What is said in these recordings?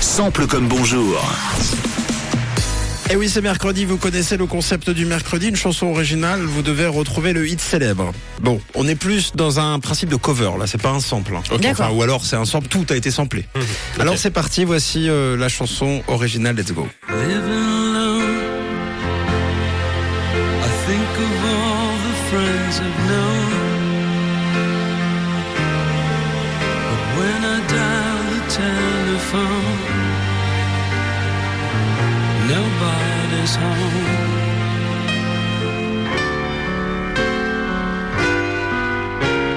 Sample comme bonjour. Et Eh oui, c'est mercredi, vous connaissez le concept du mercredi, une chanson originale, vous devez retrouver le hit célèbre. Bon, on est plus dans un principe de cover, là, c'est pas un sample. hein. Enfin, ou alors c'est un sample, tout a été samplé. Alors c'est parti, voici euh, la chanson originale, let's go. Living alone, I think of all the friends I've known. But when I dial the telephone, nobody's home.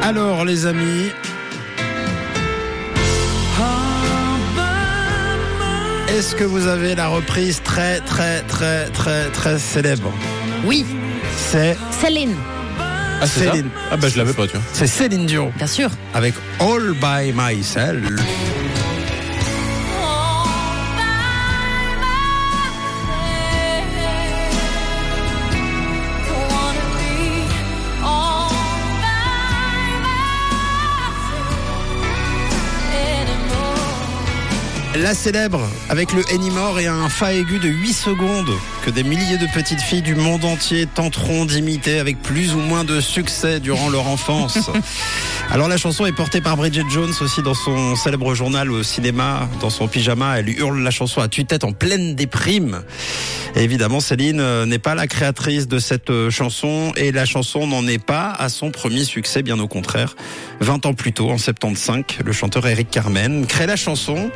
Alors les amis, est-ce que vous avez la reprise très très très très très célèbre? Oui, C'est Céline, Ah, c'est ça Céline. Ah, bah, je l'avais pas, tu vois. C'est Céline Dion bien sûr. avec All by Myself. La célèbre avec le Anymore et un fa aigu de 8 secondes que des milliers de petites filles du monde entier tenteront d'imiter avec plus ou moins de succès durant leur enfance. Alors la chanson est portée par Bridget Jones aussi dans son célèbre journal au cinéma, dans son pyjama, elle hurle la chanson à tue-tête en pleine déprime. Et évidemment, Céline euh, n'est pas la créatrice de cette euh, chanson et la chanson n'en est pas à son premier succès, bien au contraire. 20 ans plus tôt, en 75, le chanteur Eric Carmen crée la chanson.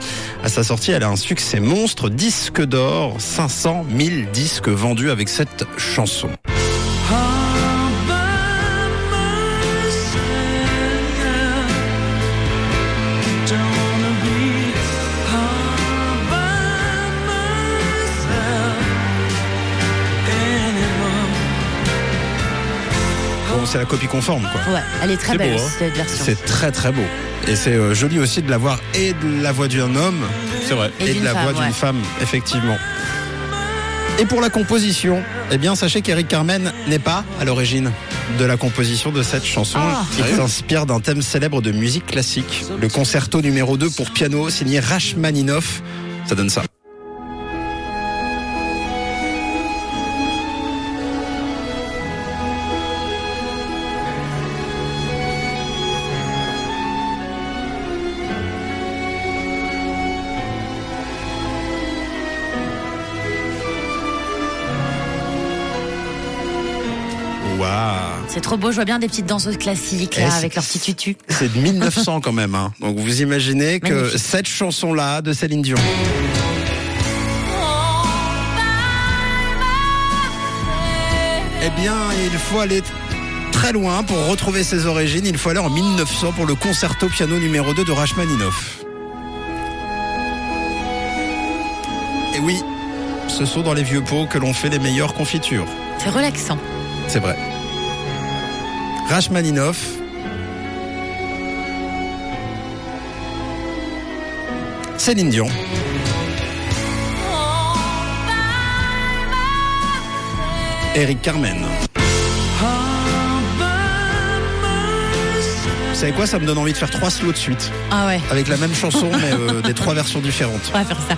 À sa sortie, elle a un succès monstre, disque d'or, 500 000 disques vendus avec cette chanson. Bon, c'est la copie conforme, quoi. Ouais, elle est très belle beau, hein. cette version. C'est très très beau. Et c'est euh, joli aussi de l'avoir et de la voix d'un homme C'est vrai. Et et, de la femme, voix d'une ouais. femme, effectivement. Et pour la composition, eh bien, sachez qu'Eric Carmen n'est pas à l'origine de la composition de cette chanson. Ah. Il s'inspire d'un thème célèbre de musique classique, le concerto numéro 2 pour piano signé Rachmaninoff. Ça donne ça. Waouh C'est trop beau, je vois bien des petites danseuses classiques Eh, là, avec leurs petits tutus. C'est de 1900 quand même. Hein. Donc vous imaginez que Magnifique. cette chanson-là de Céline Dion, eh bien, il faut aller très loin pour retrouver ses origines. Il faut aller en 1900 pour le concerto piano numéro 2 de Rachmaninoff. Et oui, ce sont dans les vieux pots que l'on fait les meilleures confitures. C'est relaxant. C'est vrai. Rachmaninoff. Céline Dion. Eric Carmen. Vous savez quoi? Ça me donne envie de faire trois slows de suite. Ah ouais, Avec la même chanson, mais euh, des trois versions différentes. on va faire ça.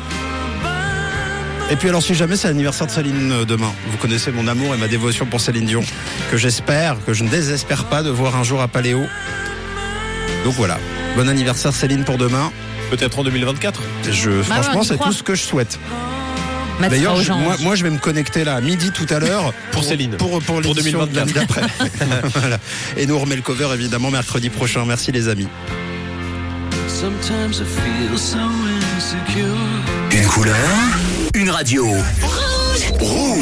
Et puis alors si jamais c'est l'anniversaire de Céline euh, demain, vous connaissez mon amour et ma dévotion pour Céline Dion, que j'espère, que je ne désespère pas de voir un jour à Paléo. Donc voilà, bon anniversaire Céline pour demain. Peut-être en 2024. Je, Bah franchement, c'est tout ce que je souhaite. D'ailleurs, moi, moi, je vais me connecter là à midi tout à l'heure Pour Céline. pour pour, Pour l'édition 2024. de l'année d'après. Voilà. Et nous on remet le cover évidemment mercredi prochain. Merci les amis. Sometimes I feel so insecure. Une couleur, une radio. Rouge.